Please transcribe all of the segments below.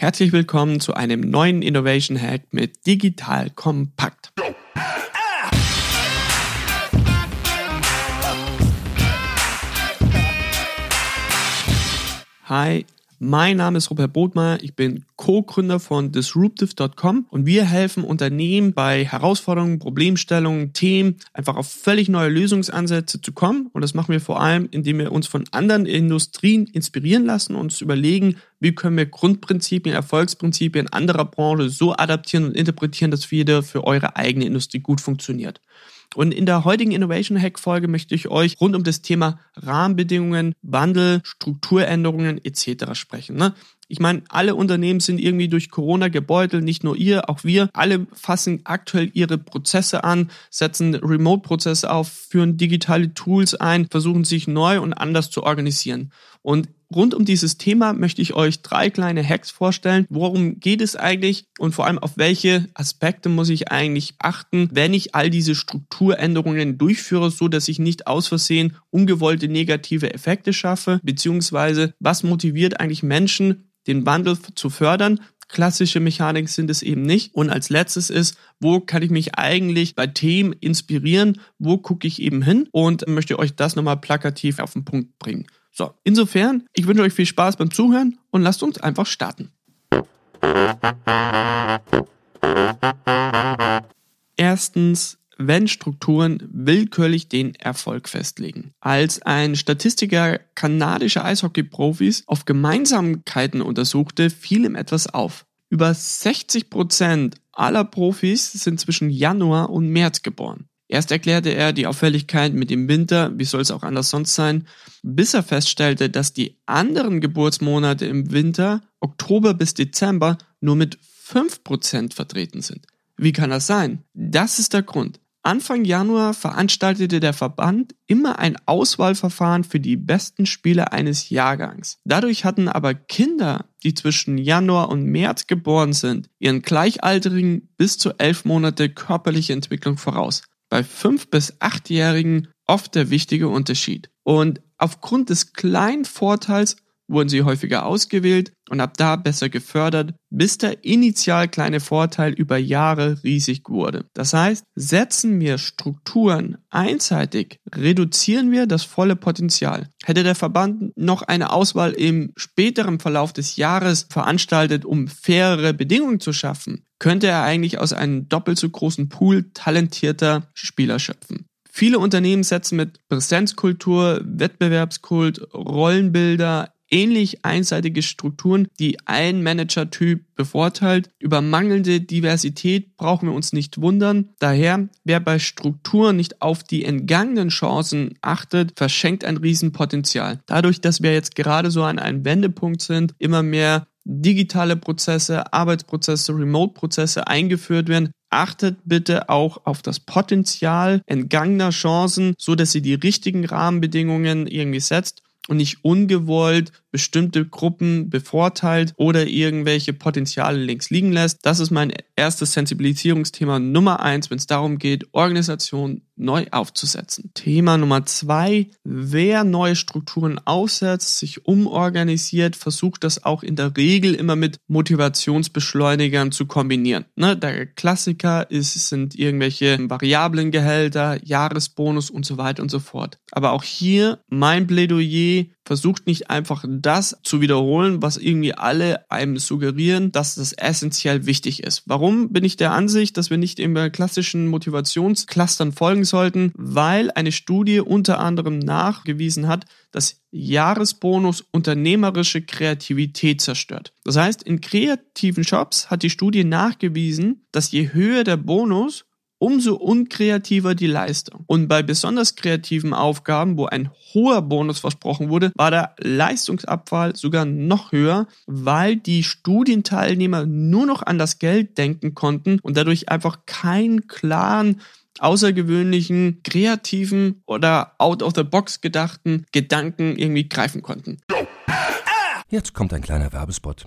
Herzlich willkommen zu einem neuen Innovation Hack mit Digital Kompakt. Hi, mein Name ist Robert Bodmeier, ich bin Co-Gründer von Disruptive.com und wir helfen Unternehmen bei Herausforderungen, Problemstellungen, Themen einfach auf völlig neue Lösungsansätze zu kommen und das machen wir vor allem, indem wir uns von anderen Industrien inspirieren lassen und uns überlegen, wie können wir Grundprinzipien, Erfolgsprinzipien anderer Branchen so adaptieren und interpretieren, dass wieder für eure eigene Industrie gut funktioniert. Und in der heutigen Innovation Hack Folge möchte ich euch rund um das Thema Rahmenbedingungen, Wandel, Strukturänderungen etc. sprechen. Ne? Ich meine, alle Unternehmen sind irgendwie durch Corona gebeutelt, nicht nur ihr, auch wir. Alle fassen aktuell ihre Prozesse an, setzen Remote-Prozesse auf, führen digitale Tools ein, versuchen sich neu und anders zu organisieren. Und rund um dieses Thema möchte ich euch drei kleine Hacks vorstellen. Worum geht es eigentlich und vor allem auf welche Aspekte muss ich eigentlich achten, wenn ich all diese Strukturänderungen durchführe, so dass ich nicht aus Versehen ungewollte negative Effekte schaffe, beziehungsweise was motiviert eigentlich Menschen, den Wandel zu fördern. Klassische Mechanik sind es eben nicht. Und als letztes ist, wo kann ich mich eigentlich bei Themen inspirieren? Wo gucke ich eben hin? Und möchte euch das nochmal plakativ auf den Punkt bringen. So, insofern, ich wünsche euch viel Spaß beim Zuhören und lasst uns einfach starten. Erstens, wenn Strukturen willkürlich den Erfolg festlegen. Als ein Statistiker kanadischer Eishockey-Profis auf Gemeinsamkeiten untersuchte, fiel ihm etwas auf. Über 60 Prozent aller Profis sind zwischen Januar und März geboren. Erst erklärte er die Auffälligkeit mit dem Winter, wie soll es auch anders sonst sein, bis er feststellte, dass die anderen Geburtsmonate im Winter, Oktober bis Dezember, nur mit 5% vertreten sind. Wie kann das sein? Das ist der Grund. Anfang Januar veranstaltete der Verband immer ein Auswahlverfahren für die besten Spieler eines Jahrgangs. Dadurch hatten aber Kinder, die zwischen Januar und März geboren sind, ihren Gleichaltrigen bis zu elf Monate körperliche Entwicklung voraus. Bei fünf bis achtjährigen oft der wichtige Unterschied. Und aufgrund des kleinen Vorteils wurden sie häufiger ausgewählt und ab da besser gefördert, bis der initial kleine Vorteil über Jahre riesig wurde. Das heißt, setzen wir Strukturen einseitig, reduzieren wir das volle Potenzial. Hätte der Verband noch eine Auswahl im späteren Verlauf des Jahres veranstaltet, um fairere Bedingungen zu schaffen, könnte er eigentlich aus einem doppelt so großen Pool talentierter Spieler schöpfen. Viele Unternehmen setzen mit Präsenzkultur, Wettbewerbskult, Rollenbilder, ähnlich einseitige Strukturen, die ein Manager-Typ bevorteilt. Über mangelnde Diversität brauchen wir uns nicht wundern. Daher, wer bei Strukturen nicht auf die entgangenen Chancen achtet, verschenkt ein Riesenpotenzial. Dadurch, dass wir jetzt gerade so an einem Wendepunkt sind, immer mehr digitale Prozesse, Arbeitsprozesse, Remote-Prozesse eingeführt werden, achtet bitte auch auf das Potenzial entgangener Chancen, so dass ihr die richtigen Rahmenbedingungen irgendwie setzt und nicht ungewollt bestimmte Gruppen bevorteilt oder irgendwelche Potenziale links liegen lässt. Das ist mein erstes Sensibilisierungsthema Nummer eins, wenn es darum geht, Organisation neu aufzusetzen. Thema Nummer zwei, wer neue Strukturen aufsetzt, sich umorganisiert, versucht das auch in der Regel immer mit Motivationsbeschleunigern zu kombinieren. Ne, der Klassiker ist, sind irgendwelche variablen Gehälter, Jahresbonus und so weiter und so fort. Aber auch hier mein Plädoyer, versucht nicht einfach das zu wiederholen, was irgendwie alle einem suggerieren, dass das essentiell wichtig ist. Warum bin ich der Ansicht, dass wir nicht immer klassischen Motivationsclustern folgen sollten? Weil eine Studie unter anderem nachgewiesen hat, dass Jahresbonus unternehmerische Kreativität zerstört. Das heißt, in kreativen Shops hat die Studie nachgewiesen, dass je höher der Bonus, umso unkreativer die Leistung. Und bei besonders kreativen Aufgaben, wo ein hoher Bonus versprochen wurde, war der Leistungsabfall sogar noch höher, weil die Studienteilnehmer nur noch an das Geld denken konnten und dadurch einfach keinen klaren außergewöhnlichen, kreativen oder out of the box gedachten Gedanken irgendwie greifen konnten. Jetzt kommt ein kleiner Werbespot.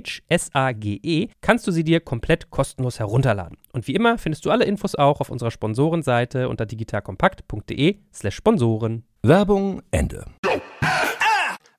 S-A-G-E, kannst du sie dir komplett kostenlos herunterladen. Und wie immer findest du alle Infos auch auf unserer Sponsorenseite unter digitalkompakt.de slash Sponsoren. Werbung Ende.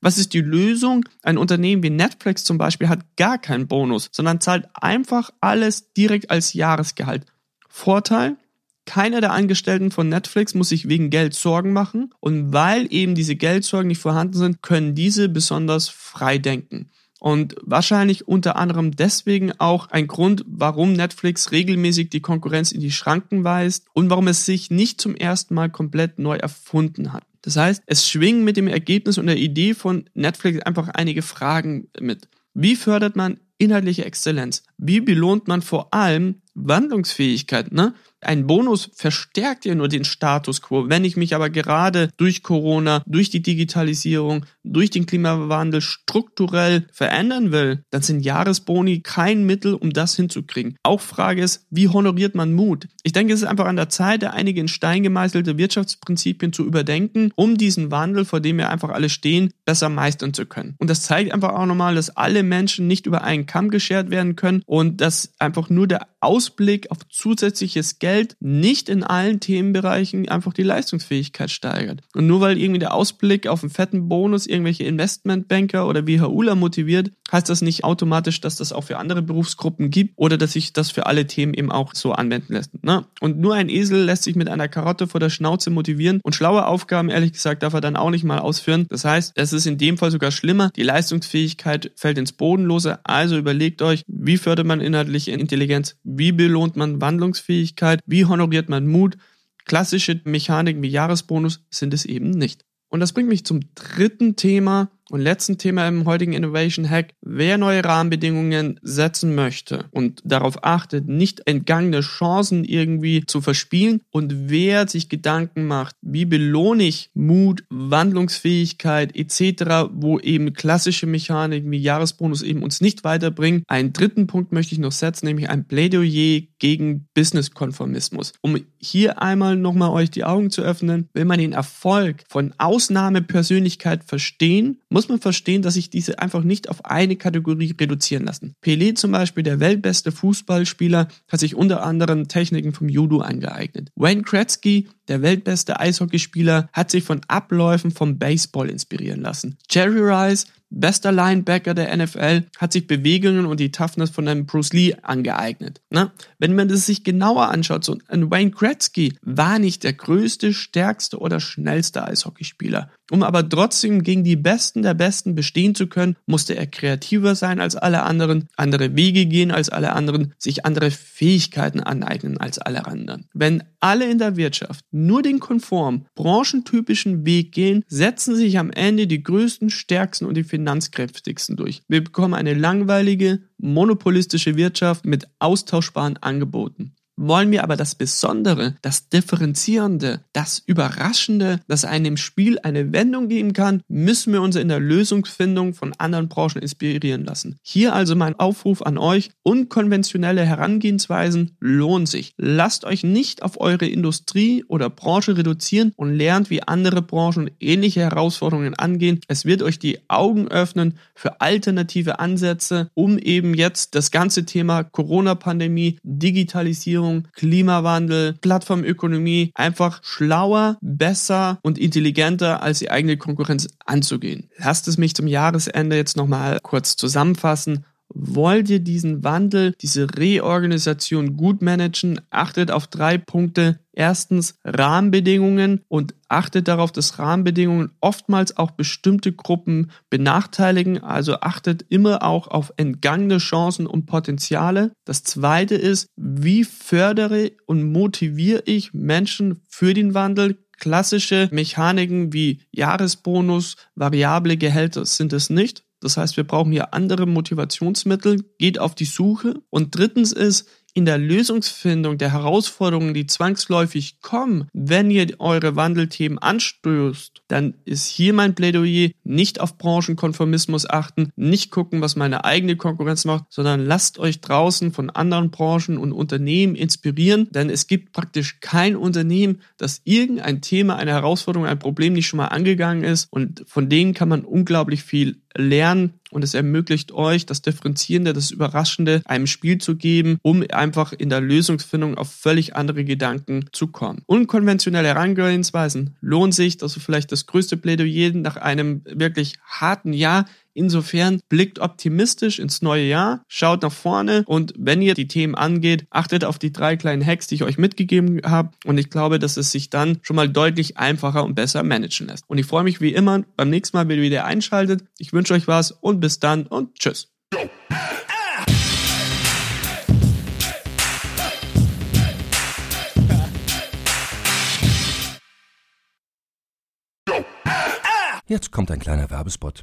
Was ist die Lösung? Ein Unternehmen wie Netflix zum Beispiel hat gar keinen Bonus, sondern zahlt einfach alles direkt als Jahresgehalt. Vorteil? Keiner der Angestellten von Netflix muss sich wegen Geld Sorgen machen und weil eben diese Geldsorgen nicht vorhanden sind, können diese besonders frei denken. Und wahrscheinlich unter anderem deswegen auch ein Grund, warum Netflix regelmäßig die Konkurrenz in die Schranken weist und warum es sich nicht zum ersten Mal komplett neu erfunden hat. Das heißt, es schwingen mit dem Ergebnis und der Idee von Netflix einfach einige Fragen mit. Wie fördert man inhaltliche Exzellenz? Wie belohnt man vor allem Wandlungsfähigkeit? Ne? Ein Bonus verstärkt ja nur den Status quo. Wenn ich mich aber gerade durch Corona, durch die Digitalisierung, durch den Klimawandel strukturell verändern will, dann sind Jahresboni kein Mittel, um das hinzukriegen. Auch Frage ist, wie honoriert man Mut? Ich denke, es ist einfach an der Zeit, einige in Stein gemeißelte Wirtschaftsprinzipien zu überdenken, um diesen Wandel, vor dem wir einfach alle stehen, besser meistern zu können. Und das zeigt einfach auch nochmal, dass alle Menschen nicht über einen Kamm geschert werden können und dass einfach nur der Ausblick auf zusätzliches Geld nicht in allen Themenbereichen einfach die Leistungsfähigkeit steigert. Und nur weil irgendwie der Ausblick auf einen fetten Bonus irgendwelche Investmentbanker oder WHUler motiviert, heißt das nicht automatisch, dass das auch für andere Berufsgruppen gibt oder dass sich das für alle Themen eben auch so anwenden lässt. Ne? Und nur ein Esel lässt sich mit einer Karotte vor der Schnauze motivieren und schlaue Aufgaben, ehrlich gesagt, darf er dann auch nicht mal ausführen. Das heißt, es ist in dem Fall sogar schlimmer. Die Leistungsfähigkeit fällt ins Bodenlose. Also überlegt euch, wie fördert man inhaltliche Intelligenz? Wie belohnt man Wandlungsfähigkeit? Wie honoriert man Mut? Klassische Mechaniken wie Jahresbonus sind es eben nicht. Und das bringt mich zum dritten Thema, und letzten Thema im heutigen Innovation Hack, wer neue Rahmenbedingungen setzen möchte und darauf achtet, nicht entgangene Chancen irgendwie zu verspielen und wer sich Gedanken macht, wie belohne ich Mut, Wandlungsfähigkeit etc., wo eben klassische Mechaniken wie Jahresbonus eben uns nicht weiterbringen. Einen dritten Punkt möchte ich noch setzen, nämlich ein Plädoyer gegen Business-Konformismus. Um hier einmal nochmal euch die Augen zu öffnen, will man den Erfolg von Ausnahmepersönlichkeit verstehen, muss muss man verstehen, dass sich diese einfach nicht auf eine Kategorie reduzieren lassen. Pelé zum Beispiel, der weltbeste Fußballspieler, hat sich unter anderem Techniken vom Judo angeeignet. Wayne Gretzky, der weltbeste Eishockeyspieler, hat sich von Abläufen vom Baseball inspirieren lassen. Jerry Rice, bester Linebacker der NFL, hat sich Bewegungen und die Toughness von einem Bruce Lee angeeignet. Na, ne? wenn man das sich genauer anschaut, so ein Wayne Gretzky war nicht der größte, stärkste oder schnellste Eishockeyspieler. Um aber trotzdem gegen die Besten der Besten bestehen zu können, musste er kreativer sein als alle anderen, andere Wege gehen als alle anderen, sich andere Fähigkeiten aneignen als alle anderen. Wenn alle in der Wirtschaft nur den konform, branchentypischen Weg gehen, setzen sich am Ende die größten, stärksten und die finanzkräftigsten durch. Wir bekommen eine langweilige, monopolistische Wirtschaft mit austauschbaren Angeboten wollen wir aber das Besondere, das Differenzierende, das Überraschende, das einem Spiel eine Wendung geben kann, müssen wir uns in der Lösungsfindung von anderen Branchen inspirieren lassen. Hier also mein Aufruf an euch, unkonventionelle Herangehensweisen lohnen sich. Lasst euch nicht auf eure Industrie oder Branche reduzieren und lernt, wie andere Branchen ähnliche Herausforderungen angehen. Es wird euch die Augen öffnen für alternative Ansätze, um eben jetzt das ganze Thema Corona-Pandemie, Digitalisierung, Digitalisierung, Klimawandel, Plattformökonomie einfach schlauer, besser und intelligenter als die eigene Konkurrenz anzugehen. Lasst es mich zum Jahresende jetzt nochmal kurz zusammenfassen. Wollt ihr diesen Wandel, diese Reorganisation gut managen? Achtet auf drei Punkte. Erstens Rahmenbedingungen und achtet darauf, dass Rahmenbedingungen oftmals auch bestimmte Gruppen benachteiligen. Also achtet immer auch auf entgangene Chancen und Potenziale. Das zweite ist, wie fördere und motiviere ich Menschen für den Wandel? Klassische Mechaniken wie Jahresbonus, variable Gehälter sind es nicht. Das heißt, wir brauchen hier andere Motivationsmittel, geht auf die Suche. Und drittens ist, in der Lösungsfindung der Herausforderungen, die zwangsläufig kommen, wenn ihr eure Wandelthemen anstößt, dann ist hier mein Plädoyer, nicht auf Branchenkonformismus achten, nicht gucken, was meine eigene Konkurrenz macht, sondern lasst euch draußen von anderen Branchen und Unternehmen inspirieren, denn es gibt praktisch kein Unternehmen, das irgendein Thema, eine Herausforderung, ein Problem nicht schon mal angegangen ist. Und von denen kann man unglaublich viel lernen und es ermöglicht euch, das Differenzierende, das Überraschende einem Spiel zu geben, um einfach in der Lösungsfindung auf völlig andere Gedanken zu kommen. Unkonventionelle Herangehensweisen lohnt sich, das ist vielleicht das größte Plädoyer nach einem wirklich harten Jahr Insofern blickt optimistisch ins neue Jahr, schaut nach vorne und wenn ihr die Themen angeht, achtet auf die drei kleinen Hacks, die ich euch mitgegeben habe und ich glaube, dass es sich dann schon mal deutlich einfacher und besser managen lässt. Und ich freue mich wie immer beim nächsten Mal, wenn ihr wieder einschaltet. Ich wünsche euch was und bis dann und tschüss. Jetzt kommt ein kleiner Werbespot.